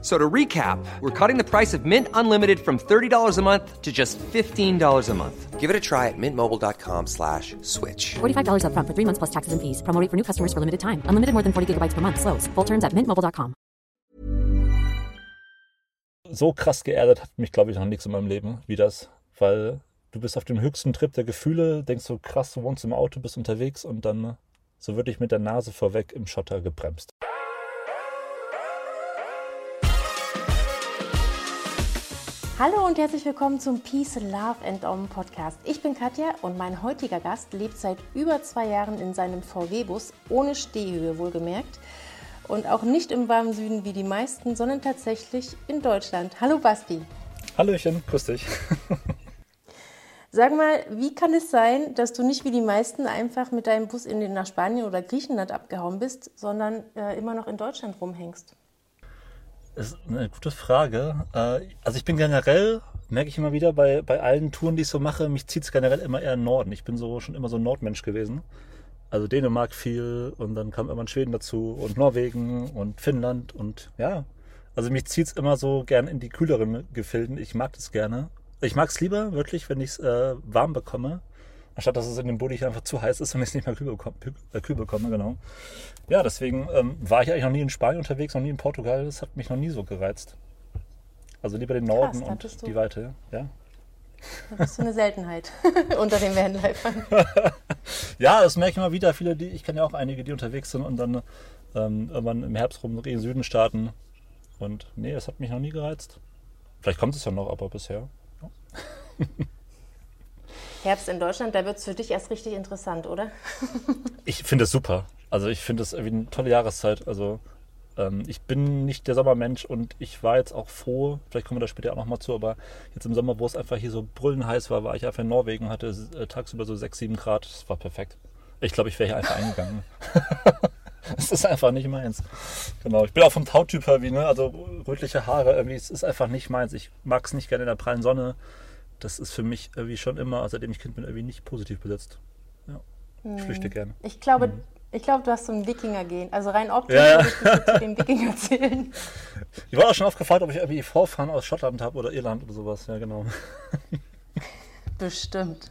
So to recap, we're cutting the price of Mint Unlimited from $30 a month to just $15 a month. Give it a try at mintmobile.com slash switch. $45 upfront for three months plus taxes and fees. Promo rate for new customers for limited time. Unlimited more than 40 gigabytes per month. Slows. Full terms at mintmobile.com. So krass geerdet hat mich, glaube ich, noch nichts in meinem Leben wie das. Weil du bist auf dem höchsten Trip der Gefühle, denkst so krass, du wohnst im Auto, bist unterwegs und dann so wirklich mit der Nase vorweg im Schotter gebremst. Hallo und herzlich willkommen zum Peace, Love and Om Podcast. Ich bin Katja und mein heutiger Gast lebt seit über zwei Jahren in seinem VW-Bus, ohne Stehhöhe wohlgemerkt. Und auch nicht im warmen Süden wie die meisten, sondern tatsächlich in Deutschland. Hallo Basti. Hallöchen, grüß dich. Sag mal, wie kann es sein, dass du nicht wie die meisten einfach mit deinem Bus in den, nach Spanien oder Griechenland abgehauen bist, sondern äh, immer noch in Deutschland rumhängst? Das ist eine gute Frage. Äh, Also ich bin generell, merke ich immer wieder, bei, bei allen Touren, die ich so mache, mich zieht es generell immer eher in den Norden. Ich bin so schon immer so ein Nordmensch gewesen. Also Dänemark viel und dann kam irgendwann Schweden dazu und Norwegen und Finnland und ja. Also mich zieht es immer so gern in die kühleren Gefilden. Ich mag das gerne. Ich mag es lieber wirklich, wenn ich es äh, warm bekomme, anstatt dass es in dem Bulli einfach zu heiß ist und ich es nicht mehr kühl bekomme, äh, kühl bekomme, genau. Ja, deswegen ähm, war ich eigentlich noch nie in Spanien unterwegs, noch nie in Portugal. Das hat mich noch nie so gereizt. Also lieber den Norden da und du- die Weite, ja. Da bist du eine Seltenheit unter den Vanlifern. Ja, das merke ich immer wieder. Viele, die, ich kenne ja auch einige, die unterwegs sind und dann ähm, irgendwann im Herbst rum in den Süden starten. Und nee, das hat mich noch nie gereizt. Vielleicht kommt es ja noch, aber bisher. Herbst in Deutschland, da wird es für dich erst richtig interessant, oder? Ich finde es super. Also ich finde es irgendwie eine tolle Jahreszeit. Also ähm, ich bin nicht der Sommermensch und ich war jetzt auch froh, vielleicht kommen wir da später auch nochmal zu, aber jetzt im Sommer, wo es einfach hier so brüllend heiß war, war ich einfach in Norwegen und hatte äh, tagsüber so 6, 7 Grad. Das war perfekt. Ich glaube, ich wäre hier einfach eingegangen. Es ist einfach nicht meins. Genau. Ich bin auch vom Tautyp her wie, ne? Also rötliche Haare, irgendwie, es ist einfach nicht meins. Ich mag es nicht gerne in der prallen Sonne. Das ist für mich irgendwie schon immer, seitdem ich Kind bin, irgendwie nicht positiv besetzt. Ja. Ich flüchte gerne. Ich glaube, ich glaube, du hast so ein Wikinger-Gen. Also rein optisch Ja, ja. würde ich zu den Wikinger zählen. Ich war auch schon oft gefragt, ob ich irgendwie Vorfahren aus Schottland habe oder Irland oder sowas. Ja, genau. Bestimmt.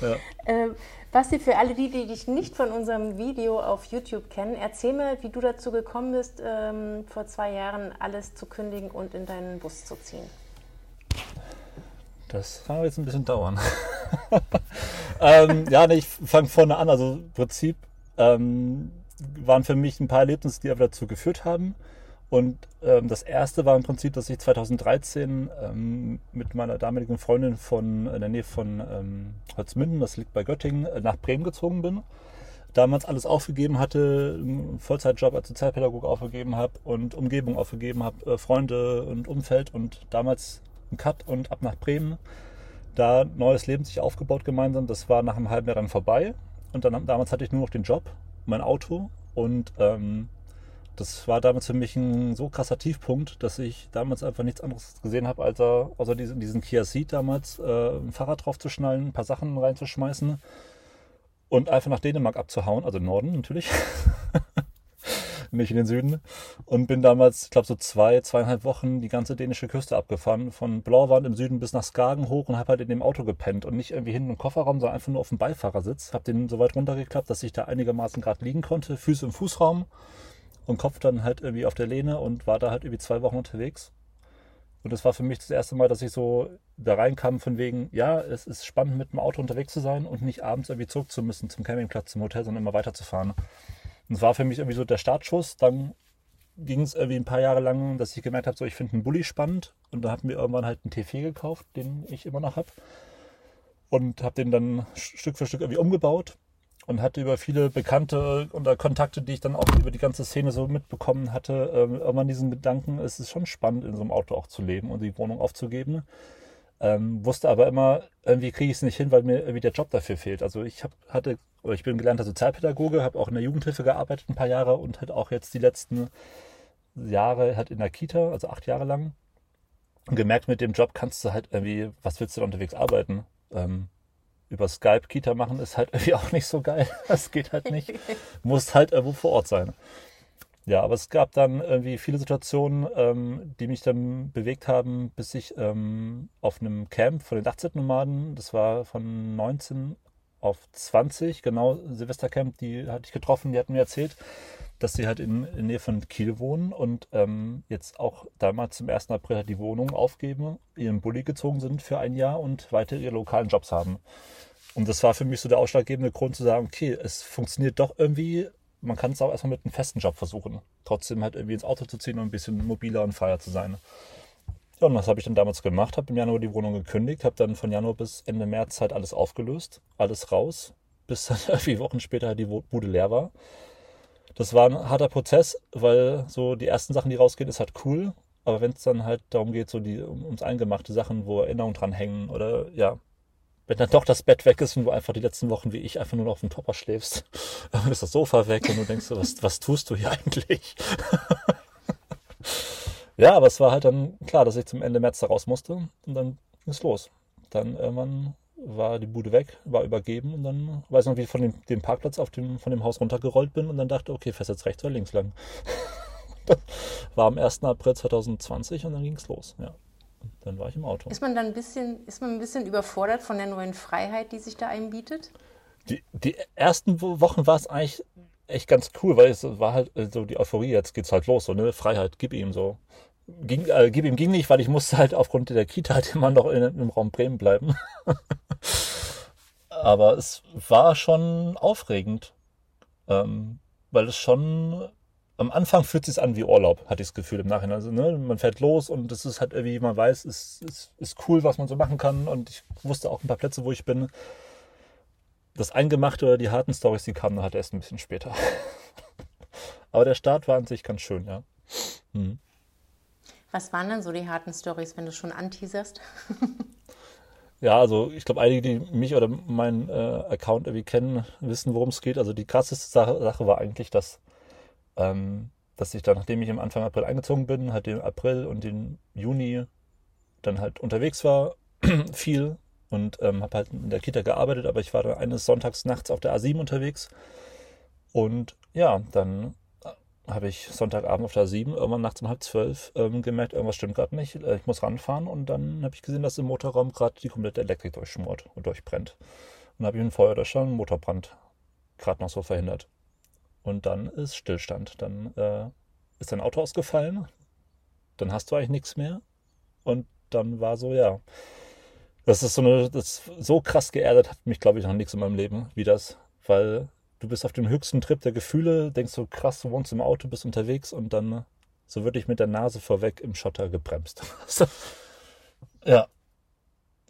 Ja. Ähm, Basti, für alle die, die dich nicht von unserem Video auf YouTube kennen, erzähl mal, wie du dazu gekommen bist, ähm, vor zwei Jahren alles zu kündigen und in deinen Bus zu ziehen. Das kann aber jetzt ein bisschen dauern. ähm, ja, nee, ich fange vorne an. Also im Prinzip ähm, waren für mich ein paar Erlebnisse, die aber dazu geführt haben. Und ähm, das erste war im Prinzip, dass ich 2013 ähm, mit meiner damaligen Freundin von in der Nähe von ähm, Holzminden, das liegt bei Göttingen, äh, nach Bremen gezogen bin. Damals alles aufgegeben hatte, einen Vollzeitjob als Sozialpädagoge aufgegeben habe und Umgebung aufgegeben habe, äh, Freunde und Umfeld und damals einen Cut und ab nach Bremen. Da neues Leben sich aufgebaut gemeinsam. Das war nach einem halben Jahr dann vorbei. Und dann damals hatte ich nur noch den Job, mein Auto und ähm, das war damals für mich ein so krasser Tiefpunkt, dass ich damals einfach nichts anderes gesehen habe, als er, außer diesen, diesen Kia Ceed damals, äh, ein Fahrrad draufzuschnallen, ein paar Sachen reinzuschmeißen und einfach nach Dänemark abzuhauen, also Norden natürlich. nicht in den Süden. Und bin damals, ich glaube, so zwei, zweieinhalb Wochen die ganze dänische Küste abgefahren. Von Blauwand im Süden bis nach Skagen hoch und habe halt in dem Auto gepennt. Und nicht irgendwie hinten im Kofferraum, sondern einfach nur auf dem Beifahrersitz. Habe den so weit runtergeklappt, dass ich da einigermaßen gerade liegen konnte. Füße im Fußraum und Kopf dann halt irgendwie auf der Lehne und war da halt irgendwie zwei Wochen unterwegs. Und das war für mich das erste Mal, dass ich so da reinkam von wegen, ja, es ist spannend mit dem Auto unterwegs zu sein und nicht abends irgendwie zurück zu müssen zum Campingplatz, zum Hotel, sondern immer weiterzufahren. Und es war für mich irgendwie so der Startschuss. Dann ging es irgendwie ein paar Jahre lang, dass ich gemerkt habe, so ich finde einen Bulli spannend. Und dann hatten wir irgendwann halt einen T4 gekauft, den ich immer noch habe. Und habe den dann Stück für Stück irgendwie umgebaut und hatte über viele Bekannte oder Kontakte, die ich dann auch über die ganze Szene so mitbekommen hatte, ähm, irgendwann diesen Gedanken, es ist schon spannend, in so einem Auto auch zu leben und die Wohnung aufzugeben. Ähm, wusste aber immer, irgendwie kriege ich es nicht hin, weil mir irgendwie der Job dafür fehlt. Also ich hab, hatte, ich bin gelernter Sozialpädagoge, habe auch in der Jugendhilfe gearbeitet ein paar Jahre und halt auch jetzt die letzten Jahre halt in der Kita, also acht Jahre lang. Gemerkt, mit dem Job kannst du halt irgendwie, was willst du da unterwegs arbeiten? Ähm, über Skype Kita machen ist halt irgendwie auch nicht so geil. Das geht halt nicht. Muss halt irgendwo vor Ort sein. Ja, aber es gab dann irgendwie viele Situationen, ähm, die mich dann bewegt haben, bis ich ähm, auf einem Camp von den Dachzeltnomaden, das war von 19 auf 20, genau, Silvestercamp, die hatte ich getroffen, die hatten mir erzählt, dass sie halt in, in Nähe von Kiel wohnen und ähm, jetzt auch damals zum 1. April halt die Wohnung aufgeben, ihren Bulli gezogen sind für ein Jahr und weiter ihre lokalen Jobs haben. Und das war für mich so der ausschlaggebende Grund zu sagen, okay, es funktioniert doch irgendwie man kann es auch erstmal mit einem festen Job versuchen. Trotzdem halt irgendwie ins Auto zu ziehen und ein bisschen mobiler und freier zu sein. Ja, und was habe ich dann damals gemacht? Habe im Januar die Wohnung gekündigt, habe dann von Januar bis Ende März halt alles aufgelöst, alles raus, bis dann irgendwie Wochen später halt die Bude leer war. Das war ein harter Prozess, weil so die ersten Sachen, die rausgehen, ist halt cool. Aber wenn es dann halt darum geht, so die ums eingemachte Sachen, wo Erinnerungen dran hängen oder ja, wenn dann doch das Bett weg ist und du einfach die letzten Wochen wie ich einfach nur auf dem Topper schläfst, dann ist das Sofa weg und du denkst, was, was tust du hier eigentlich? ja, aber es war halt dann klar, dass ich zum Ende März da raus musste und dann ging es los. Dann irgendwann war die Bude weg, war übergeben und dann weiß ich noch, wie ich von dem, dem Parkplatz auf dem, von dem Haus runtergerollt bin und dann dachte, okay, fährst jetzt rechts oder links lang. war am 1. April 2020 und dann ging es los, ja dann war ich im Auto. Ist man dann ein bisschen, ist man ein bisschen überfordert von der neuen Freiheit, die sich da einbietet? Die, die ersten Wochen war es eigentlich echt ganz cool, weil es war halt äh, so die Euphorie, jetzt geht's halt los, so ne, Freiheit, gib ihm so. Ging, äh, gib ihm ging nicht, weil ich musste halt aufgrund der Kita halt immer noch in, im Raum Bremen bleiben. Aber es war schon aufregend, ähm, weil es schon am Anfang fühlt es sich an wie Urlaub, hatte ich das Gefühl im Nachhinein. Also, ne, man fährt los und es ist halt irgendwie, man weiß, es ist, ist cool, was man so machen kann. Und ich wusste auch ein paar Plätze, wo ich bin. Das Eingemachte oder die harten Stories, die kamen halt erst ein bisschen später. Aber der Start war an sich ganz schön, ja. Hm. Was waren denn so die harten Stories, wenn du schon anteaserst? ja, also ich glaube, einige, die mich oder meinen äh, Account irgendwie kennen, wissen, worum es geht. Also die krasseste Sache, Sache war eigentlich, dass ähm, dass ich dann, nachdem ich im Anfang April eingezogen bin, halt den April und den Juni dann halt unterwegs war, viel und ähm, habe halt in der Kita gearbeitet, aber ich war dann eines Sonntags nachts auf der A7 unterwegs und ja, dann äh, habe ich Sonntagabend auf der A7 irgendwann nachts um halb zwölf ähm, gemerkt, irgendwas stimmt gerade nicht, äh, ich muss ranfahren und dann habe ich gesehen, dass im Motorraum gerade die komplette Elektrik durchschmort und durchbrennt. Und habe ich einen Feuerlöscher, einen Motorbrand gerade noch so verhindert. Und dann ist Stillstand. Dann äh, ist dein Auto ausgefallen. Dann hast du eigentlich nichts mehr. Und dann war so, ja. Das ist so eine, das so krass geerdet hat mich, glaube ich, noch nichts in meinem Leben wie das. Weil du bist auf dem höchsten Trip der Gefühle, denkst so krass, du wohnst im Auto, bist unterwegs und dann so wirklich mit der Nase vorweg im Schotter gebremst. ja.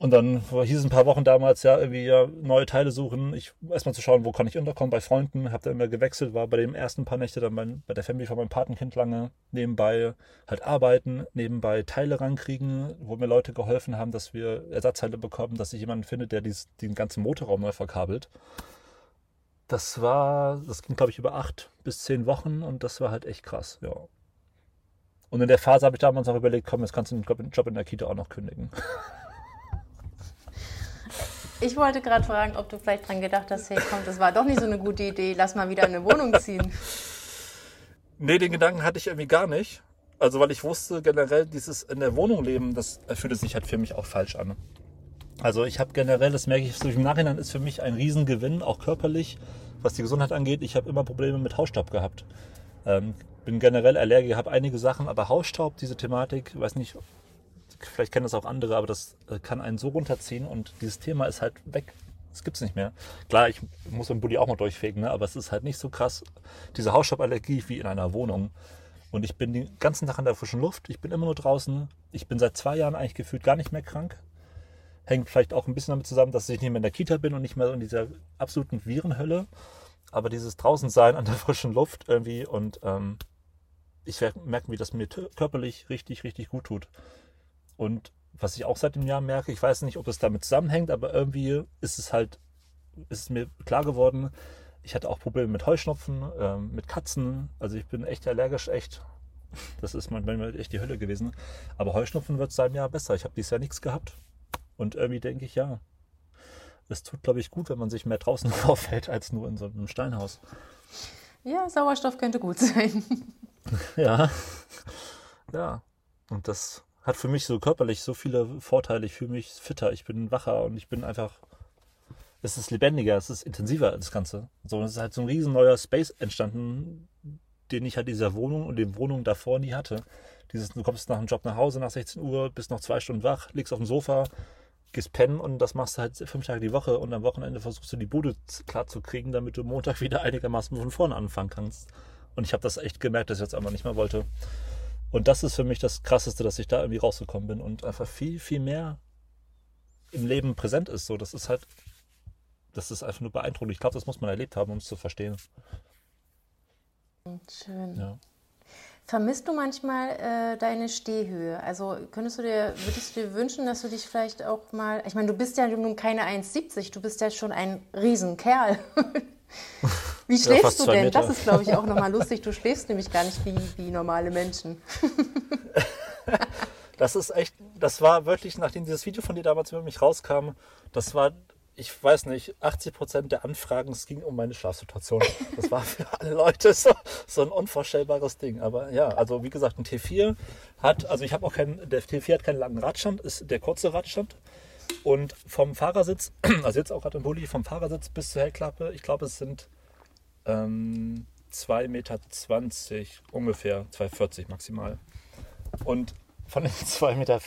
Und dann hieß es ein paar Wochen damals, ja, irgendwie ja, neue Teile suchen. Ich erstmal zu schauen, wo kann ich unterkommen bei Freunden. Hab da immer gewechselt, war bei den ersten paar Nächte dann bei, bei der Family von meinem Patenkind lange nebenbei halt arbeiten, nebenbei Teile rankriegen, wo mir Leute geholfen haben, dass wir Ersatzteile bekommen, dass sich jemand findet, der dies, den ganzen Motorraum neu verkabelt. Das war, das ging glaube ich über acht bis zehn Wochen und das war halt echt krass, ja. Und in der Phase habe ich damals auch überlegt, komm, jetzt kannst du den Job in der Kita auch noch kündigen. Ich wollte gerade fragen, ob du vielleicht dran gedacht hast, hey, komm, das war doch nicht so eine gute Idee, lass mal wieder in eine Wohnung ziehen. Nee, den Gedanken hatte ich irgendwie gar nicht. Also, weil ich wusste generell, dieses in der Wohnung leben, das fühlte sich halt für mich auch falsch an. Also, ich habe generell, das merke ich so im Nachhinein, ist für mich ein Riesengewinn, auch körperlich, was die Gesundheit angeht. Ich habe immer Probleme mit Hausstaub gehabt. Ähm, bin generell Allergiker, habe einige Sachen, aber Hausstaub, diese Thematik, weiß nicht, vielleicht kennen das auch andere, aber das äh, kann einen so runterziehen und dieses Thema ist halt weg. Das gibt es nicht mehr. Klar, ich muss den Bulli auch mal durchfegen, ne? aber es ist halt nicht so krass, diese Hausstauballergie wie in einer Wohnung. Und ich bin den ganzen Tag in der frischen Luft, ich bin immer nur draußen. Ich bin seit zwei Jahren eigentlich gefühlt gar nicht mehr krank. Hängt vielleicht auch ein bisschen damit zusammen, dass ich nicht mehr in der Kita bin und nicht mehr in dieser absoluten Virenhölle. Aber dieses Draußensein an der frischen Luft irgendwie und ähm, ich merke, wie das mir körperlich richtig, richtig gut tut. Und was ich auch seit dem Jahr merke, ich weiß nicht, ob es damit zusammenhängt, aber irgendwie ist es halt, ist es mir klar geworden, ich hatte auch Probleme mit Heuschnupfen, äh, mit Katzen. Also ich bin echt allergisch, echt Das ist manchmal echt die Hölle gewesen. Aber Heuschnupfen wird seit einem Jahr besser. Ich habe dieses Jahr nichts gehabt. Und irgendwie denke ich, ja, es tut, glaube ich, gut, wenn man sich mehr draußen aufhält als nur in so einem Steinhaus. Ja, Sauerstoff könnte gut sein. Ja. Ja. Und das hat für mich so körperlich so viele Vorteile. Ich fühle mich fitter, ich bin wacher und ich bin einfach. Es ist lebendiger, es ist intensiver, das Ganze. So, es ist halt so ein riesen neuer Space entstanden, den ich halt dieser Wohnung und den Wohnungen davor nie hatte. Dieses, du kommst nach dem Job nach Hause nach 16 Uhr, bist noch zwei Stunden wach, liegst auf dem Sofa, gehst pennen und das machst du halt fünf Tage die Woche und am Wochenende versuchst du die Bude klar zu kriegen, damit du Montag wieder einigermaßen von vorne anfangen kannst. Und ich habe das echt gemerkt, dass ich jetzt einfach nicht mehr wollte. Und das ist für mich das Krasseste, dass ich da irgendwie rausgekommen bin und einfach viel, viel mehr im Leben präsent ist. So, das ist halt, das ist einfach nur beeindruckend. Ich glaube, das muss man erlebt haben, um es zu verstehen. Schön. Ja. Vermisst du manchmal äh, deine Stehhöhe? Also könntest du dir, würdest du dir wünschen, dass du dich vielleicht auch mal, ich meine, du bist ja nun keine 1,70, du bist ja schon ein Riesenkerl. Wie schläfst du zwei denn? Meter. Das ist, glaube ich, auch nochmal lustig. Du schläfst nämlich gar nicht wie, wie normale Menschen. Das ist echt, das war wirklich, nachdem dieses Video von dir damals über mich rauskam, das war, ich weiß nicht, 80 Prozent der Anfragen, es ging um meine Schlafsituation. Das war für alle Leute so, so ein unvorstellbares Ding. Aber ja, also wie gesagt, ein T4 hat, also ich habe auch keinen, der T4 hat keinen langen Radstand, ist der kurze Radstand. Und vom Fahrersitz, also jetzt auch gerade im Bulli, vom Fahrersitz bis zur Heckklappe, ich glaube, es sind ähm, 2,20 Meter ungefähr, 2,40 maximal. Und von den 2,40 Meter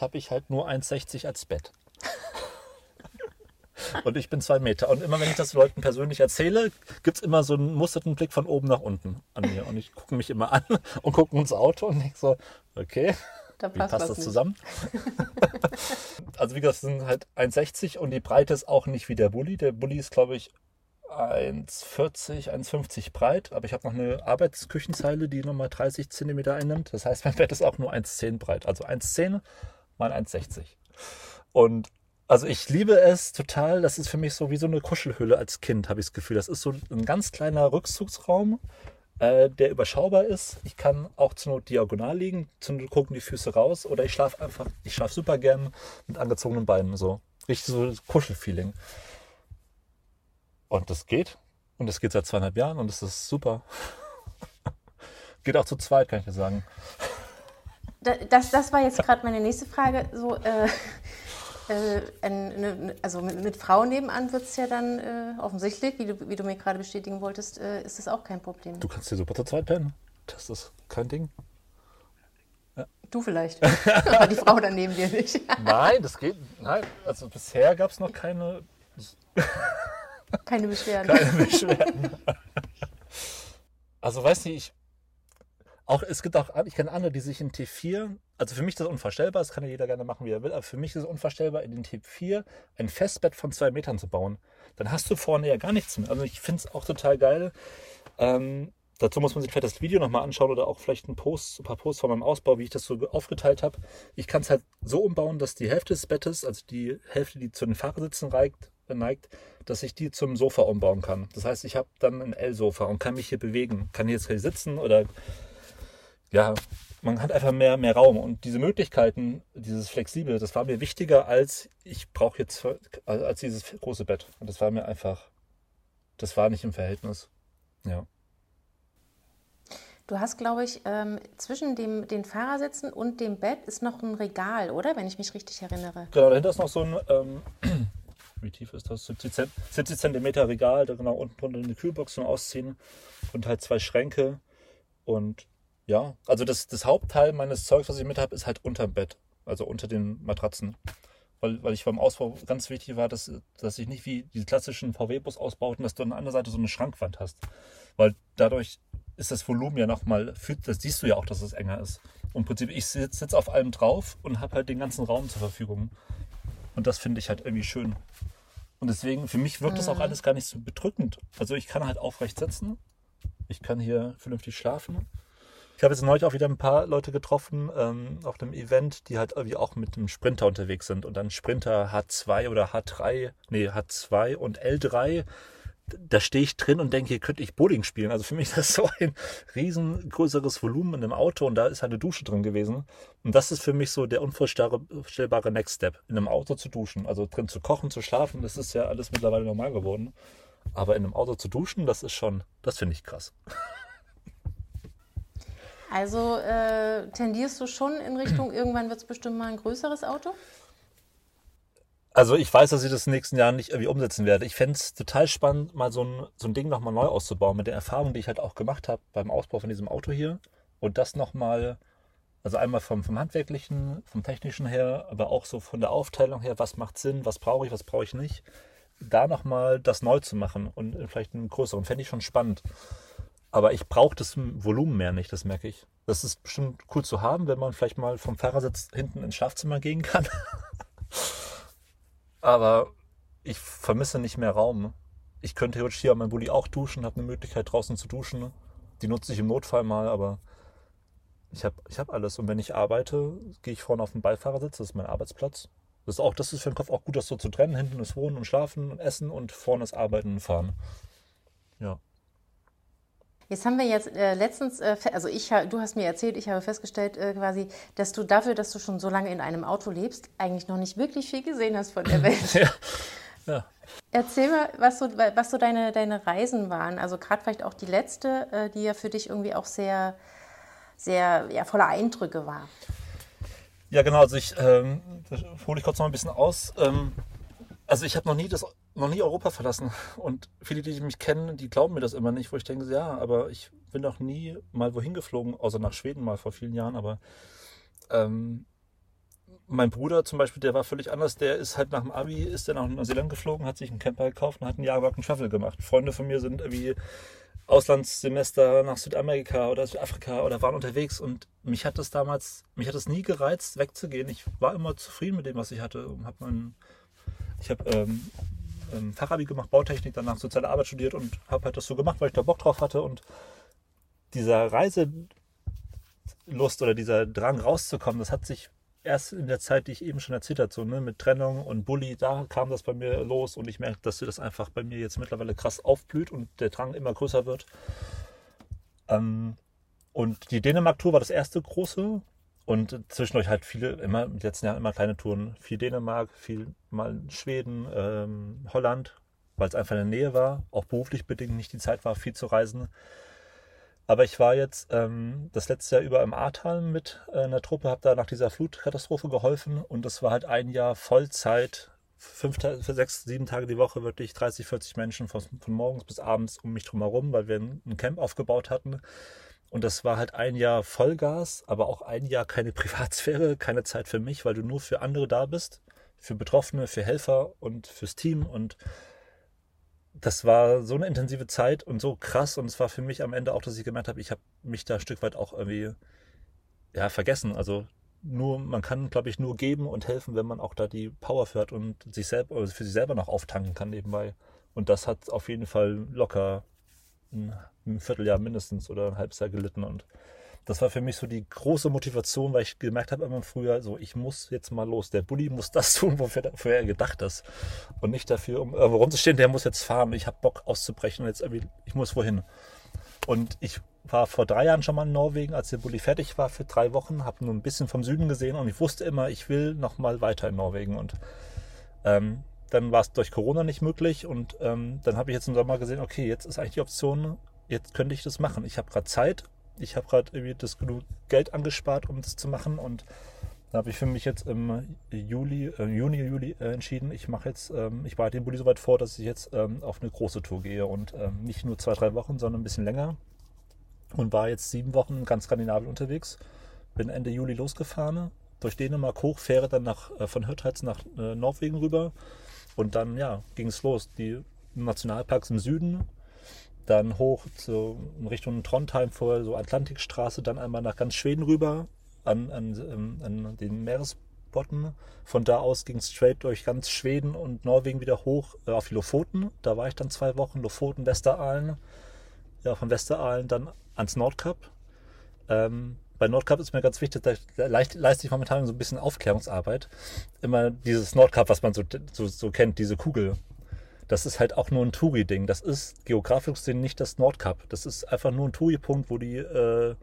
habe ich halt nur 1,60 als Bett. Und ich bin zwei Meter. Und immer wenn ich das Leuten persönlich erzähle, gibt es immer so einen musterten Blick von oben nach unten an mir. Und ich gucke mich immer an und gucke ins Auto und denke so, okay, Da wie passt passt was das nicht. zusammen? also wie gesagt, es sind halt 1,60 und die Breite ist auch nicht wie der Bulli. Der Bulli ist, glaube ich, 1,40, 1,50 breit, aber ich habe noch eine Arbeitsküchenzeile, die nochmal 30 Zentimeter einnimmt. Das heißt, mein Bett ist auch nur 1,10 breit. Also 1,10 mal 1,60. Und also ich liebe es total. Das ist für mich so wie so eine Kuschelhülle als Kind, habe ich das Gefühl. Das ist so ein ganz kleiner Rückzugsraum, äh, der überschaubar ist. Ich kann auch zur Not diagonal liegen, zur Not gucken die Füße raus oder ich schlafe einfach, ich schlafe super gern mit angezogenen Beinen. So richtig so Kuschelfeeling. Und das geht. Und das geht seit zweieinhalb Jahren und das ist super. geht auch zu zweit, kann ich dir sagen. Da- Das, das war jetzt gerade meine nächste Frage. So, äh, äh, ein- eine- also mit, mit Frau nebenan wird es ja dann äh, offensichtlich, wie du, wie du mir gerade bestätigen wolltest, äh, ist das auch kein Problem. Du kannst dir super zu zweit pennen. Das ist kein Ding. Du vielleicht, aber die Frau dann neben dir nicht. Nein, das geht. Nein, also bisher gab es noch keine, Keine Beschwerden. keine Beschwerden. Also weiß nicht, ich, auch, es gibt auch, ich kenne andere, die sich in T4, also für mich ist das unvorstellbar, das kann ja jeder gerne machen, wie er will, aber für mich ist es unvorstellbar, in den T4 ein Festbett von zwei Metern zu bauen. Dann hast du vorne ja gar nichts mehr. Also ich finde es auch total geil. Ähm, dazu muss man sich vielleicht das Video nochmal anschauen oder auch vielleicht ein Post, ein paar Posts von meinem Ausbau, wie ich das so aufgeteilt habe. Ich kann es halt so umbauen, dass die Hälfte des Bettes, also die Hälfte, die zu den Fahrersitzen neigt, neigt dass ich die zum Sofa umbauen kann. Das heißt, ich habe dann ein L-Sofa und kann mich hier bewegen. Kann hier jetzt hier sitzen oder ja, man hat einfach mehr, mehr Raum. Und diese Möglichkeiten, dieses Flexible, das war mir wichtiger als ich brauche jetzt als dieses große Bett. Und das war mir einfach, das war nicht im Verhältnis. Ja. Du hast, glaube ich, ähm, zwischen dem, den Fahrersitzen und dem Bett ist noch ein Regal, oder? Wenn ich mich richtig erinnere. Genau, dahinter ist noch so ein, ähm, wie tief ist das? 70, Zent 70 Zentimeter Regal, da genau unten drunter eine Kühlbox zum Ausziehen und halt zwei Schränke. Und ja, also das, das Hauptteil meines Zeugs, was ich mit habe, ist halt unterm Bett, also unter den Matratzen. Weil, weil ich beim Ausbau ganz wichtig war, dass, dass ich nicht wie die klassischen VW-Bus-Ausbauten, dass du an der anderen Seite so eine Schrankwand hast. Weil dadurch ist das Volumen ja nochmal, das siehst du ja auch, dass es enger ist. Und im Prinzip, ich sitze sitz auf allem drauf und habe halt den ganzen Raum zur Verfügung. Und das finde ich halt irgendwie schön. Und deswegen, für mich wirkt das auch alles gar nicht so bedrückend. Also ich kann halt aufrecht sitzen. Ich kann hier vernünftig schlafen. Ich habe jetzt neulich auch wieder ein paar Leute getroffen ähm, auf einem Event, die halt irgendwie auch mit einem Sprinter unterwegs sind. Und dann Sprinter H2 oder H3, nee, H2 und L3, da stehe ich drin und denke, hier könnte ich Bowling spielen. Also für mich ist das so ein riesengrößeres Volumen in einem Auto und da ist eine Dusche drin gewesen. Und das ist für mich so der unvorstellbare Next Step, in einem Auto zu duschen. Also drin zu kochen, zu schlafen, das ist ja alles mittlerweile normal geworden. Aber in einem Auto zu duschen, das ist schon, das finde ich krass. Also äh, tendierst du schon in Richtung, irgendwann wird es bestimmt mal ein größeres Auto? Also ich weiß, dass ich das in den nächsten Jahren nicht irgendwie umsetzen werde. Ich fände es total spannend, mal so ein, so ein Ding nochmal neu auszubauen, mit der Erfahrung, die ich halt auch gemacht habe beim Ausbau von diesem Auto hier. Und das nochmal, also einmal vom, vom Handwerklichen, vom Technischen her, aber auch so von der Aufteilung her, was macht Sinn, was brauche ich, was brauche ich nicht. Da nochmal das neu zu machen und vielleicht einen größeren, fände ich schon spannend. Aber ich brauche das Volumen mehr nicht, das merke ich. Das ist bestimmt cool zu haben, wenn man vielleicht mal vom Fahrersitz hinten ins Schlafzimmer gehen kann. Aber ich vermisse nicht mehr Raum. Ich könnte theoretisch hier an meinem Bulli auch duschen, habe eine Möglichkeit draußen zu duschen. Die nutze ich im Notfall mal, aber ich habe ich hab alles. Und wenn ich arbeite, gehe ich vorne auf den Beifahrersitz, das ist mein Arbeitsplatz. Das ist auch, das ist für den Kopf auch gut, das so zu trennen. Hinten ist Wohnen und Schlafen und Essen und vorne ist Arbeiten und Fahren. Ja. Jetzt haben wir jetzt äh, letztens, äh, also ich, du hast mir erzählt, ich habe festgestellt äh, quasi, dass du dafür, dass du schon so lange in einem Auto lebst, eigentlich noch nicht wirklich viel gesehen hast von der Welt. ja. ja. Erzähl mal, was so, was so deine, deine Reisen waren. Also gerade vielleicht auch die letzte, äh, die ja für dich irgendwie auch sehr, sehr ja, voller Eindrücke war. Ja, genau. Also ich ähm, hole ich kurz noch ein bisschen aus. Ähm, also ich habe noch nie das noch nie Europa verlassen. Und viele, die mich kennen, die glauben mir das immer nicht, wo ich denke, ja, aber ich bin noch nie mal wohin geflogen, außer nach Schweden mal vor vielen Jahren, aber ähm, mein Bruder zum Beispiel, der war völlig anders. Der ist halt nach dem Abi, ist der nach Neuseeland geflogen, hat sich einen Camper gekauft und hat einen Jahr lang Travel gemacht. Freunde von mir sind irgendwie Auslandssemester nach Südamerika oder Südafrika oder waren unterwegs und mich hat das damals, mich hat es nie gereizt, wegzugehen. Ich war immer zufrieden mit dem, was ich hatte und habe mein, ich habe ähm, ähm, Fachabi gemacht, Bautechnik, danach soziale Arbeit studiert und habe halt das so gemacht, weil ich da Bock drauf hatte. Und dieser Reiselust oder dieser Drang rauszukommen, das hat sich erst in der Zeit, die ich eben schon erzählt habe, so ne, mit Trennung und Bulli, da kam das bei mir los und ich merke, dass das einfach bei mir jetzt mittlerweile krass aufblüht und der Drang immer größer wird. Ähm, und die Dänemark-Tour war das erste große, und zwischendurch halt viele, immer den letzten Jahren immer kleine Touren. Viel Dänemark, viel mal Schweden, ähm, Holland, weil es einfach in der Nähe war, auch beruflich bedingt nicht die Zeit war, viel zu reisen. Aber ich war jetzt ähm, das letzte Jahr über im Ahrtal mit äh, einer Truppe, habe da nach dieser Flutkatastrophe geholfen und das war halt ein Jahr Vollzeit, fünf, sechs, sieben Tage die Woche wirklich 30, 40 Menschen von, von morgens bis abends um mich drum herum, weil wir ein Camp aufgebaut hatten. Und das war halt ein Jahr Vollgas, aber auch ein Jahr keine Privatsphäre, keine Zeit für mich, weil du nur für andere da bist, für Betroffene, für Helfer und fürs Team. Und das war so eine intensive Zeit und so krass. Und es war für mich am Ende auch, dass ich gemerkt habe, ich habe mich da ein Stück weit auch irgendwie ja, vergessen. Also nur, man kann, glaube ich, nur geben und helfen, wenn man auch da die Power für hat und sich selber, also für sich selber noch auftanken kann nebenbei. Und das hat auf jeden Fall locker ein Vierteljahr mindestens oder ein halbes Jahr gelitten. Und das war für mich so die große Motivation, weil ich gemerkt habe immer früher, so ich muss jetzt mal los. Der Bulli muss das tun, wofür, er gedacht ist. Und nicht dafür, um irgendwo rumzustehen, der muss jetzt fahren. Ich habe Bock auszubrechen und jetzt irgendwie, ich muss wohin. Und ich war vor drei Jahren schon mal in Norwegen, als der Bulli fertig war für drei Wochen, habe nur ein bisschen vom Süden gesehen und ich wusste immer, ich will noch mal weiter in Norwegen. Und ähm, dann war es durch Corona nicht möglich und ähm, dann habe ich jetzt im Sommer gesehen, okay, jetzt ist eigentlich die Option, jetzt könnte ich das machen. Ich habe gerade Zeit, ich habe gerade irgendwie das genug Geld angespart, um das zu machen und da habe ich für mich jetzt im Juli, äh, Juni, Juli äh, entschieden, ich mache jetzt, ähm, ich bereite den Bulli so weit vor, dass ich jetzt ähm, auf eine große Tour gehe und ähm, nicht nur zwei, drei Wochen, sondern ein bisschen länger und war jetzt sieben Wochen ganz Skandinavien unterwegs. Bin Ende Juli losgefahren, durch Dänemark hoch, fähre dann nach, äh, von Hürtheiz nach äh, Norwegen rüber und dann, ja, ging es los. Die Nationalparks im Süden, dann hoch zu, in Richtung Trondheim vor so Atlantikstraße, dann einmal nach ganz Schweden rüber an, an, ähm, an den Meeresbotten. Von da aus ging es straight durch ganz Schweden und Norwegen wieder hoch äh, auf die Lofoten. Da war ich dann zwei Wochen, Lofoten, Westeralen. Ja, von Westeralen dann ans Nordkap. Ähm, bei Nordkap ist mir ganz wichtig, da leiste ich momentan so ein bisschen Aufklärungsarbeit. Immer dieses Nordkap, was man so, so, so kennt, diese Kugel. das ist halt auch nur ein Touri-Ding. Das ist geografisch gesehen nicht das Nordkap. Das ist einfach nur ein Touri-Punkt, wo die äh,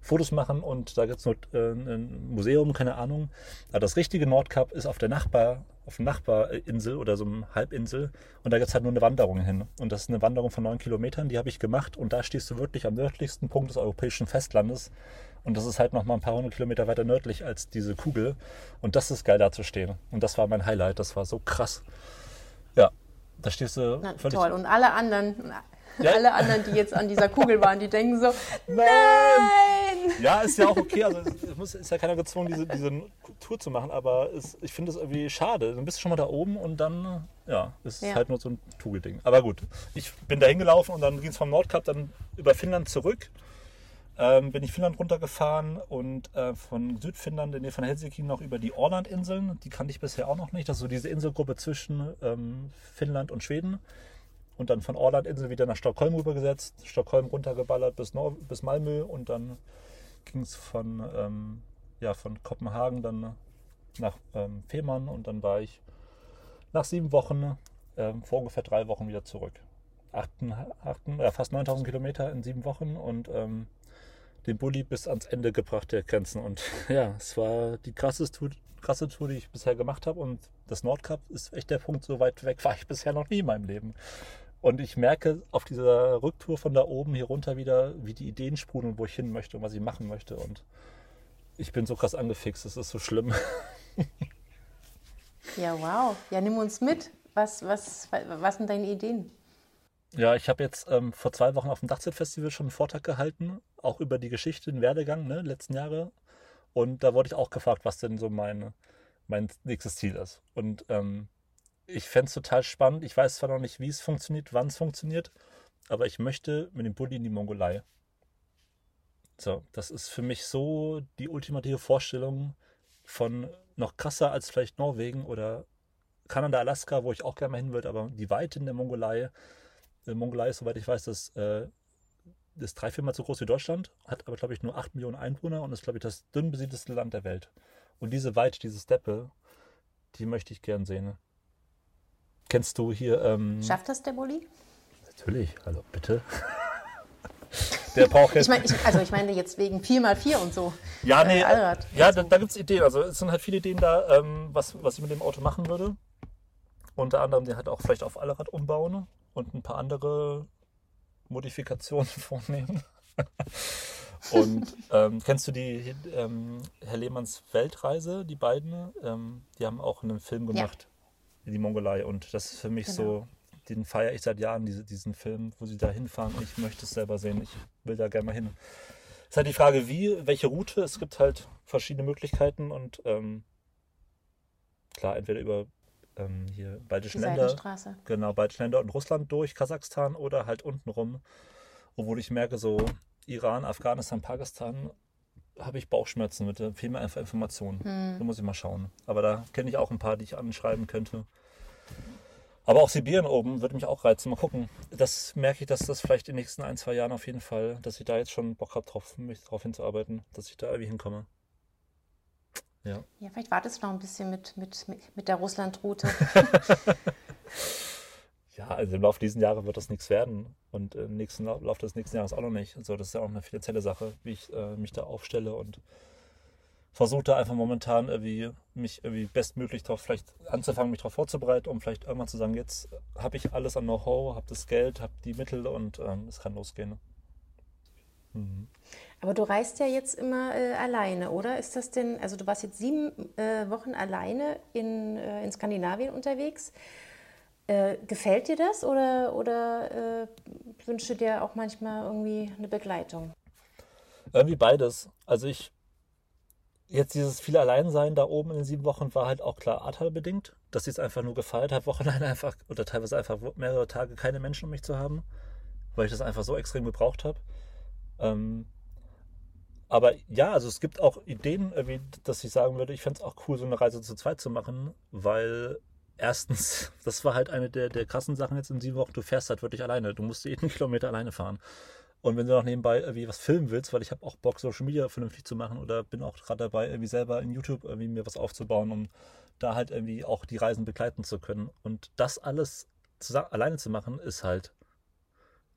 Fotos machen und da gibt es äh, ein Museum, keine Ahnung. Aber das richtige Nordkap ist auf der Nachbar, auf der Nachbarinsel oder so einer Halbinsel und da gibt es halt nur eine Wanderung hin. Und das ist eine Wanderung von neun Kilometern, die habe ich gemacht und da stehst du wirklich am nördlichsten Punkt des europäischen Festlandes. Und das ist halt noch mal ein paar hundert Kilometer weiter nördlich als diese Kugel. Und das ist geil da zu stehen. Und das war mein Highlight. Das war so krass. Ja, da stehst du Na, völlig toll. Und alle anderen, Ja. alle anderen, die jetzt an dieser Kugel waren, die denken so, Nein! nein! Ja, ist ja auch okay. Also es muss, ist ja keiner gezwungen, diese, diese Tour zu machen, aber es, ich finde es irgendwie schade. Dann bist du schon mal da oben und dann, ja, ist Ja. halt nur so ein Tugelding. Aber gut, ich bin da hingelaufen und dann ging es vom Nordkap dann über Finnland zurück. Ähm, bin ich Finnland runtergefahren und äh, von Südfinnland in der von Helsinki noch über die Orland-Inseln. Die kannte ich bisher auch noch nicht. Das ist so diese Inselgruppe zwischen ähm, Finnland und Schweden. Und dann von Orland-Insel wieder nach Stockholm rübergesetzt. Stockholm runtergeballert bis, Nor bis Malmö und dann ging es von, ähm, ja, von Kopenhagen dann nach ähm, Fehmarn und dann war ich nach sieben Wochen, ähm, vor ungefähr drei Wochen wieder zurück. Achten, achten, ja, fast 9000 Kilometer in sieben Wochen und ähm, den Bulli bis ans Ende gebracht der Grenzen. Und ja, es war die krasseste Tour, krasse Tour, die ich bisher gemacht habe. Und das Nordkap ist echt der Punkt, so weit weg war ich bisher noch nie in meinem Leben. Und ich merke auf dieser Rücktour von da oben hier runter wieder, wie die Ideen sprudeln, wo ich hin möchte und was ich machen möchte. Und ich bin so krass angefixt, es ist so schlimm. Ja, wow. Ja, nimm uns mit. Was, was, was sind deine Ideen? Ja, ich habe jetzt ähm, vor zwei Wochen auf dem Dachzeltfestival schon einen Vortrag gehalten, auch über die Geschichte, den Werdegang, ne, letzten Jahre. Und da wurde ich auch gefragt, was denn so mein, mein nächstes Ziel ist. Und ähm, ich fände es total spannend. Ich weiß zwar noch nicht, wie es funktioniert, wann es funktioniert, aber ich möchte mit dem Bulli in die Mongolei. So, das ist für mich so die ultimative Vorstellung von noch krasser als vielleicht Norwegen oder Kanada, Alaska, wo ich auch gerne mal hin würde, aber die Weite in der Mongolei. Die Mongolei ist, soweit ich weiß, das äh, ist drei, viermal so groß wie Deutschland, hat aber, glaube ich, nur acht Millionen Einwohner und ist, glaube ich, das dünn besiedelste Land der Welt. Und diese Weite, diese Steppe, die möchte ich gern sehen. Kennst du hier? Ähm, Schafft das der Bulli? natürlich, hallo, bitte. Der braucht jetzt. Ich meine, ich, also ich meine jetzt wegen 4x4 und so. Ja, nee, Äh, ja, da, da gibt es Ideen. Also es sind halt viele Ideen da, ähm, was, was ich mit dem Auto machen würde. Unter anderem den halt auch vielleicht auf Allrad umbauen und ein paar andere Modifikationen vornehmen. und ähm, kennst du die ähm, Herr Lehmanns Weltreise, die beiden? Ähm, die haben auch einen Film gemacht, in die Mongolei. Und das ist für mich so, den feiere ich seit Jahren, diese, diesen Film, wo sie da hinfahren. Ich möchte es selber sehen. Ich will da gerne mal hin. ist halt die Frage, wie, welche Route. Es gibt halt verschiedene Möglichkeiten und ähm, klar, entweder über ähm, hier Die baltische Länder, genau, baltische Länder und Russland durch, Kasachstan oder halt unten rum. Obwohl ich merke, so Iran, Afghanistan, Pakistan habe ich Bauchschmerzen mit, da fehlen mir einfach Informationen. Da muss ich mal schauen. Aber da kenne ich auch ein paar, die ich anschreiben könnte. Aber auch Sibirien oben würde mich auch reizen. Mal gucken. Das merke ich, dass das vielleicht in den nächsten ein, zwei Jahren auf jeden Fall, dass ich da jetzt schon Bock habe, drauf, mich drauf hinzuarbeiten, dass ich da irgendwie hinkomme. Ja. Ja, vielleicht wartest du noch ein bisschen mit, mit, mit, der Russland-Route. Ja, also im Laufe dieses Jahres wird das nichts werden. Und im nächsten Lau- Laufe des nächsten Jahres auch noch nicht. Also das ist ja auch eine finanzielle Sache, wie ich äh, mich da aufstelle und versuche da einfach momentan irgendwie mich irgendwie bestmöglich darauf vielleicht anzufangen, mich darauf vorzubereiten, um vielleicht irgendwann zu sagen, jetzt habe ich alles an Know-how, habe das Geld, habe die Mittel und ähm, es kann losgehen. Aber du reist ja jetzt immer äh, alleine, oder? Ist das denn, also du warst jetzt sieben äh, Wochen alleine in, äh, in Skandinavien unterwegs. Äh, gefällt dir das oder, oder äh, wünschst du dir auch manchmal irgendwie eine Begleitung? Irgendwie beides. Also ich, jetzt dieses viele Alleinsein da oben in den sieben Wochen war halt auch klar Ahrtal-bedingt, dass ich es einfach nur gefeiert habe, wochenlang einfach oder teilweise einfach mehrere Tage keine Menschen um mich zu haben, weil ich das einfach so extrem gebraucht habe. Ähm, aber ja, also es gibt auch Ideen, irgendwie, dass ich sagen würde, ich fände es auch cool, so eine Reise zu zweit zu machen, weil erstens, das war halt eine der, der krassen Sachen jetzt in sieben Wochen, du fährst halt wirklich alleine. Du musst jeden Kilometer alleine fahren. Und wenn du noch nebenbei irgendwie was filmen willst, weil ich habe auch Bock, Social Media vernünftig zu machen oder bin auch gerade dabei, irgendwie selber in YouTube irgendwie mir was aufzubauen, um da halt irgendwie auch die Reisen begleiten zu können. Und das alles zusammen, alleine zu machen, ist halt,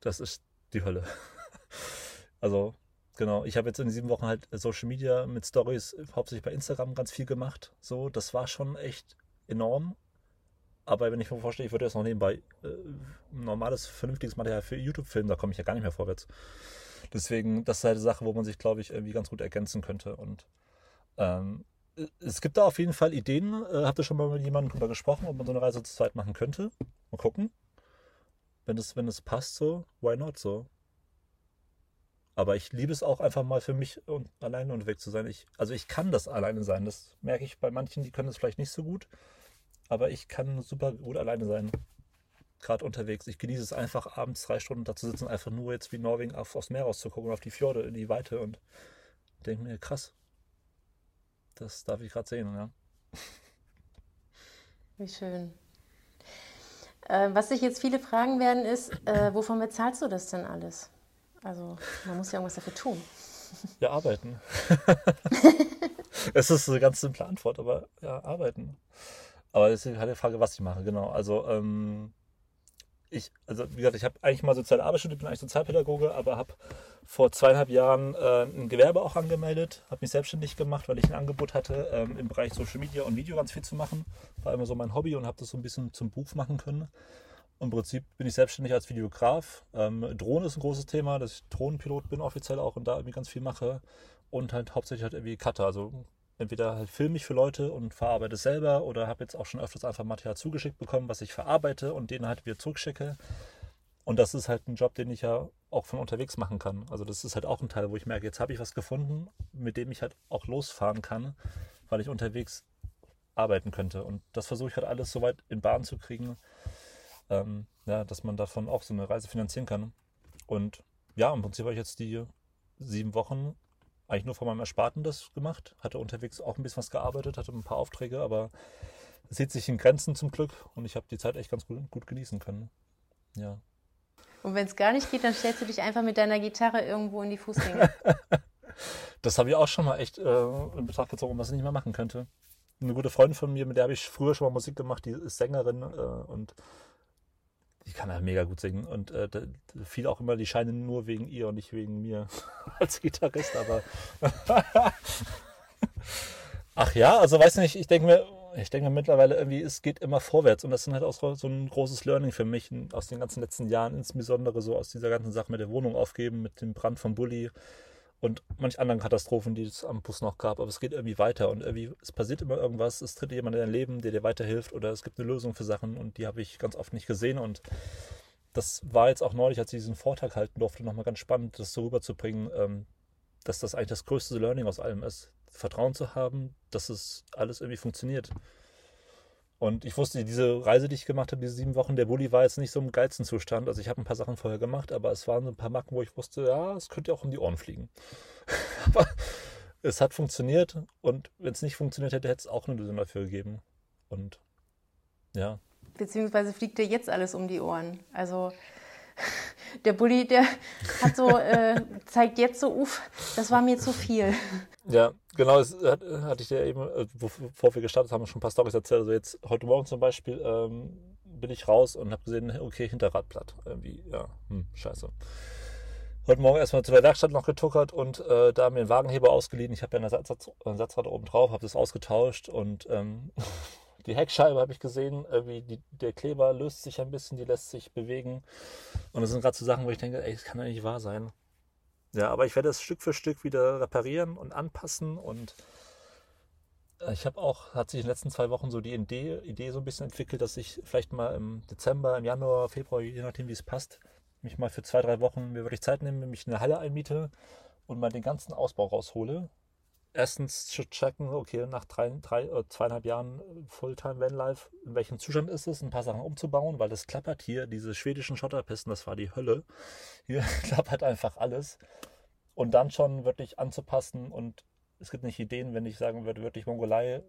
das ist die Hölle. also, genau, ich habe jetzt in sieben Wochen halt Social Media mit Stories, hauptsächlich bei Instagram ganz viel gemacht. So, das war schon echt enorm. Aber wenn ich mir vorstelle, ich würde jetzt noch nebenbei äh, normales, vernünftiges Material für YouTube filmen, da komme ich ja gar nicht mehr vorwärts. Deswegen, das ist halt eine Sache, wo man sich, glaube ich, irgendwie ganz gut ergänzen könnte. Und ähm, es gibt da auf jeden Fall Ideen. Äh, habt ihr schon mal mit jemandem drüber gesprochen, ob man so eine Reise zu zweit machen könnte? Mal gucken. Wenn es, wenn es passt, so, why not so? Aber ich liebe es auch einfach mal für mich und alleine unterwegs zu sein. Ich, also ich kann das alleine sein. Das merke ich bei manchen, die können das vielleicht nicht so gut. Aber ich kann super gut alleine sein. Gerade unterwegs. Ich genieße es einfach, abends drei Stunden da zu sitzen, einfach nur jetzt wie Norwegen auf, aufs Meer rauszugucken, auf die Fjorde, in die Weite und denke mir, krass. Das darf ich gerade sehen, ja. Wie schön. Äh, was sich jetzt viele fragen werden, ist, äh, wovon bezahlst du das denn alles? Also, man muss ja irgendwas dafür tun. Ja, arbeiten. es ist eine ganz simple Antwort, aber ja, arbeiten. Aber es ist halt die Frage, was ich mache, genau. Also, ähm, ich, also wie gesagt, ich habe eigentlich mal soziale Arbeit studiert, bin eigentlich Sozialpädagoge, aber habe vor zweieinhalb Jahren äh, ein Gewerbe auch angemeldet, habe mich selbstständig gemacht, weil ich ein Angebot hatte, ähm, im Bereich Social Media und Video ganz viel zu machen. War immer so mein Hobby und habe das so ein bisschen zum Beruf machen können. Im Prinzip bin ich selbstständig als Videograf. Ähm, Drohne ist ein großes Thema, dass ich Drohnenpilot bin offiziell auch und da irgendwie ganz viel mache. Und halt hauptsächlich halt irgendwie Cutter, also entweder halt filme ich für Leute und verarbeite es selber oder habe jetzt auch schon öfters einfach Material zugeschickt bekommen, was ich verarbeite und denen halt wieder zurückschicke. Und das ist halt ein Job, den ich ja auch von unterwegs machen kann. Also das ist halt auch ein Teil, wo ich merke, jetzt habe ich was gefunden, mit dem ich halt auch losfahren kann, weil ich unterwegs arbeiten könnte. Und das versuche ich halt alles so weit in Bahn zu kriegen, ähm, ja, dass man davon auch so eine Reise finanzieren kann. Und ja, im Prinzip habe ich jetzt die sieben Wochen eigentlich nur von meinem Ersparten das gemacht. Hatte unterwegs auch ein bisschen was gearbeitet, hatte ein paar Aufträge, aber es sieht sich in Grenzen zum Glück und ich habe die Zeit echt ganz gut, gut genießen können. Ja. Und wenn es gar nicht geht, dann stellst du dich einfach mit deiner Gitarre irgendwo in die Fußgänger. das habe ich auch schon mal echt äh, in Betracht gezogen, was ich nicht mehr machen könnte. Eine gute Freundin von mir, mit der habe ich früher schon mal Musik gemacht, die ist Sängerin äh, und die kann halt mega gut singen. Und äh, fiel auch immer die Scheine nur wegen ihr und nicht wegen mir als Gitarrist, aber. Ach ja, also weiß nicht, ich denke mir, ich denke mir mittlerweile irgendwie, es geht immer vorwärts. Und das ist halt auch so ein großes Learning für mich aus den ganzen letzten Jahren, insbesondere so aus dieser ganzen Sache mit der Wohnung aufgeben, mit dem Brand vom Bulli und manch anderen Katastrophen, die es am Bus noch gab. Aber es geht irgendwie weiter und irgendwie, es passiert immer irgendwas, es tritt jemand in dein Leben, der dir weiterhilft oder es gibt eine Lösung für Sachen und die habe ich ganz oft nicht gesehen und das war jetzt auch neulich, als ich diesen Vortrag halten durfte, nochmal ganz spannend, das so rüberzubringen, ähm, dass das eigentlich das größte Learning aus allem ist. Vertrauen zu haben, dass es alles irgendwie funktioniert. Und ich wusste, diese Reise, die ich gemacht habe, diese sieben Wochen, der Bulli war jetzt nicht so im geilsten Zustand. Also ich habe ein paar Sachen vorher gemacht, aber es waren ein paar Macken, wo ich wusste, ja, es könnte auch um die Ohren fliegen. aber es hat funktioniert und wenn es nicht funktioniert hätte, hätte es auch eine Lösung dafür gegeben. Und ja. Beziehungsweise fliegt dir jetzt alles um die Ohren. Also der Bulli, der hat so, äh, zeigt jetzt so, uff, das war mir zu viel. Ja, genau, das hatte ich dir eben, äh, bevor wir gestartet haben, schon ein paar Storys erzählt. Also jetzt heute Morgen zum Beispiel ähm, bin ich raus und habe gesehen, okay, Hinterradblatt. Irgendwie, ja, hm, scheiße. Heute Morgen erstmal zu der Werkstatt noch getuckert und äh, da mir einen Wagenheber ausgeliehen. Ich habe ja einen Ersatzrad oben drauf, habe das ausgetauscht und ähm, die Heckscheibe habe ich gesehen, irgendwie die, der Kleber löst sich ein bisschen, die lässt sich bewegen. Und das sind gerade so Sachen, wo ich denke, ey, das kann ja nicht wahr sein. Ja, aber ich werde es Stück für Stück wieder reparieren und anpassen und äh, ich habe auch, hat sich in den letzten zwei Wochen so die Idee, Idee so ein bisschen entwickelt, dass ich vielleicht mal im Dezember, im Januar, Februar, je nachdem wie es passt, mich mal für zwei, drei Wochen mir wirklich Zeit nehme, mich in eine Halle einmiete und mal den ganzen Ausbau raushole erstens zu checken, okay, nach drei, drei, äh, zweieinhalb Jahren Fulltime Vanlife, in welchem Zustand ist es, ein paar Sachen umzubauen, weil das klappert hier, diese schwedischen Schotterpisten, das war die Hölle. Hier klappert einfach alles. Und dann schon wirklich anzupassen und es gibt nicht Ideen, wenn ich sagen würde, wirklich Mongolei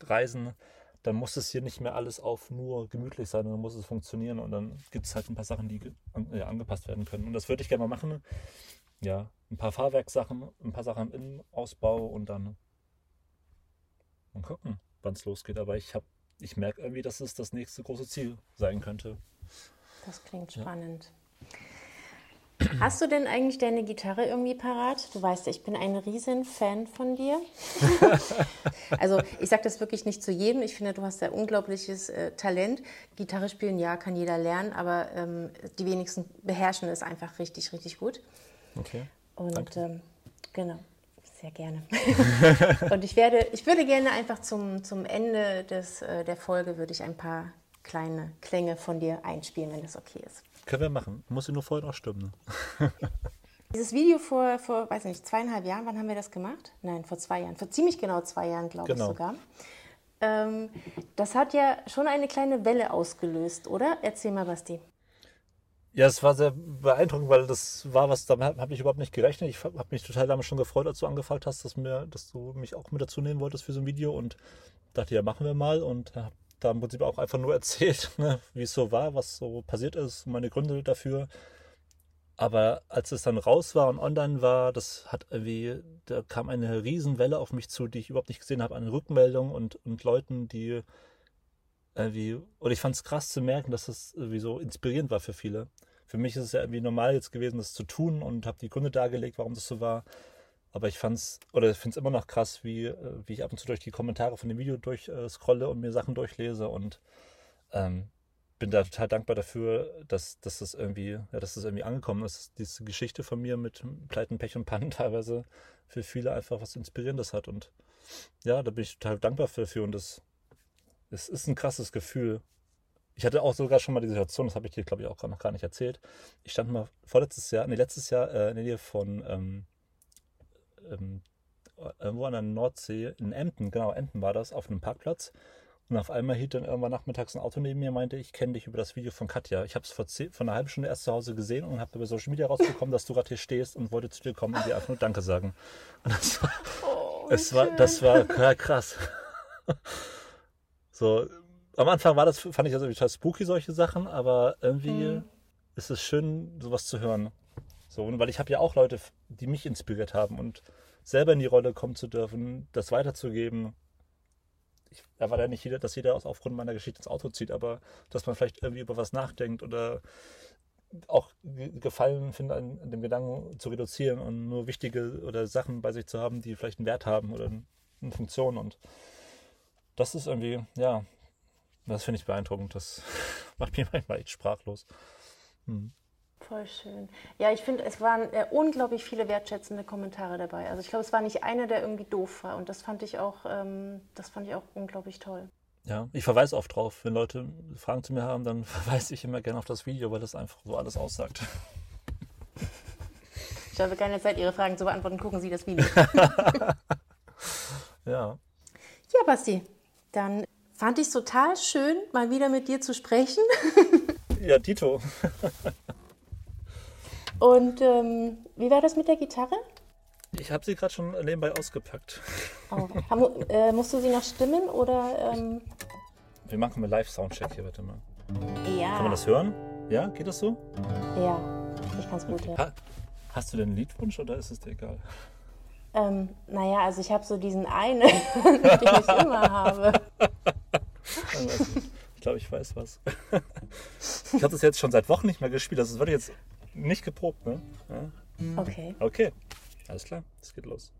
reisen, dann muss es hier nicht mehr alles auf nur gemütlich sein, dann muss es funktionieren und dann gibt es halt ein paar Sachen, die angepasst werden können. Und das würde ich gerne mal machen ja, ein paar Fahrwerkssachen, ein paar Sachen im Innenausbau und dann mal gucken, wann es losgeht. Aber ich habe, ich merke irgendwie, dass es das nächste große Ziel sein könnte. Das klingt spannend. Hast du denn eigentlich deine Gitarre irgendwie parat? Du weißt, ich bin ein riesen Fan von dir. also ich sage das wirklich nicht zu jedem. Ich finde, du hast ein unglaubliches äh, Talent. Gitarre spielen, ja, kann jeder lernen, aber ähm, die wenigsten beherrschen es einfach richtig, richtig gut. Okay. Und ähm, genau, sehr gerne. Und ich werde, ich würde gerne einfach zum, zum Ende des, äh, der Folge würde ich ein paar kleine Klänge von dir einspielen, wenn das okay ist. Können wir machen. Muss ich nur vorher noch stimmen. Dieses Video vor, vor, weiß nicht, zweieinhalb Jahren, wann haben wir das gemacht? Nein, vor zwei Jahren. Vor ziemlich genau zwei Jahren, glaube Genau. ich sogar. Ähm, das hat ja schon eine kleine Welle ausgelöst, oder? Erzähl mal, Basti. Ja, es war sehr beeindruckend, weil das war was, damit habe ich überhaupt nicht gerechnet. Ich habe mich total damals schon gefreut, als du angefragt hast, dass, mir, dass du mich auch mit dazu nehmen wolltest für so ein Video und dachte, ja, machen wir mal und habe da im Prinzip auch einfach nur erzählt, ne, wie es so war, was so passiert ist, meine Gründe dafür. Aber als es dann raus war und online war, das hat irgendwie, da kam eine Riesenwelle auf mich zu, die ich überhaupt nicht gesehen habe, an Rückmeldungen und, und Leuten, die irgendwie, und ich fand es krass zu merken, dass das irgendwie so inspirierend war für viele. Für mich ist es ja irgendwie normal jetzt gewesen, das zu tun und habe die Gründe dargelegt, warum das so war. Aber ich fand's, oder ich finde es immer noch krass, wie, äh, wie ich ab und zu durch die Kommentare von dem Video durchscrolle und mir Sachen durchlese und ähm, bin da total dankbar dafür, dass, dass das irgendwie, ja, dass das irgendwie angekommen ist, diese Geschichte von mir mit Pleiten, Pech und Pannen teilweise für viele einfach was Inspirierendes hat. Und ja, da bin ich total dankbar dafür und das, es ist ein krasses Gefühl. Ich hatte auch sogar schon mal die Situation, das habe ich dir, glaube ich, auch noch gar nicht erzählt. Ich stand mal vorletztes Jahr, nee, letztes Jahr äh, in der Nähe von ähm, ähm, irgendwo an der Nordsee, in Emden, genau, Emden war das, auf einem Parkplatz. Und auf einmal hielt dann irgendwann nachmittags ein Auto neben mir, meinte, ich kenne dich über das Video von Katja. Ich habe es vor, zehn- vor einer halben Stunde erst zu Hause gesehen und habe über Social Media rausbekommen, dass du gerade hier stehst und wollte zu dir kommen und dir einfach nur Danke sagen. Und das war, es war, das war krass. So, am Anfang war das, fand ich das irgendwie total spooky, solche Sachen, aber irgendwie ist es schön, sowas zu hören. So, weil ich habe ja auch Leute, die mich inspiriert haben und selber in die Rolle kommen zu dürfen, das weiterzugeben. Ich erwarte ja nicht, jeder, dass jeder aus aufgrund meiner Geschichte ins Auto zieht, aber dass man vielleicht irgendwie über was nachdenkt oder auch ge- Gefallen findet, an, an dem Gedanken zu reduzieren und nur wichtige oder Sachen bei sich zu haben, die vielleicht einen Wert haben oder eine Funktion. Und das ist irgendwie, ja, das finde ich beeindruckend. Das macht mich manchmal echt sprachlos. Voll schön. Ja, ich finde, es waren äh, unglaublich viele wertschätzende Kommentare dabei. Also ich glaube, es war nicht einer, der irgendwie doof war. Und das fand ich auch, ähm, das fand ich auch unglaublich toll. Ja, ich verweise oft drauf. Wenn Leute Fragen zu mir haben, dann verweise ich immer gerne auf das Video, weil das einfach so alles aussagt. Ich habe keine Zeit, Ihre Fragen zu beantworten. Gucken Sie das Video. Ja. Ja, Basti, dann fand ich es total schön, mal wieder mit dir zu sprechen. Ja, Tito. Und ähm, wie war das mit der Gitarre? Ich habe sie gerade schon nebenbei ausgepackt. Oh, haben, äh, musst du sie noch stimmen oder? Ähm, Wir machen mal Live-Soundcheck hier, warte mal. ja. Kann man das hören? Ja, geht das so? Ja, ich kann es gut hören. Ha Hast du denn einen Liedwunsch oder ist es dir egal? Ähm, naja, also ich habe so diesen einen, den ich immer habe. Ich glaube, ich weiß was. Ich habe das jetzt schon seit Wochen nicht mehr gespielt. Das wird jetzt nicht geprobt, ne? Ja. Okay. Okay, alles klar, es geht los.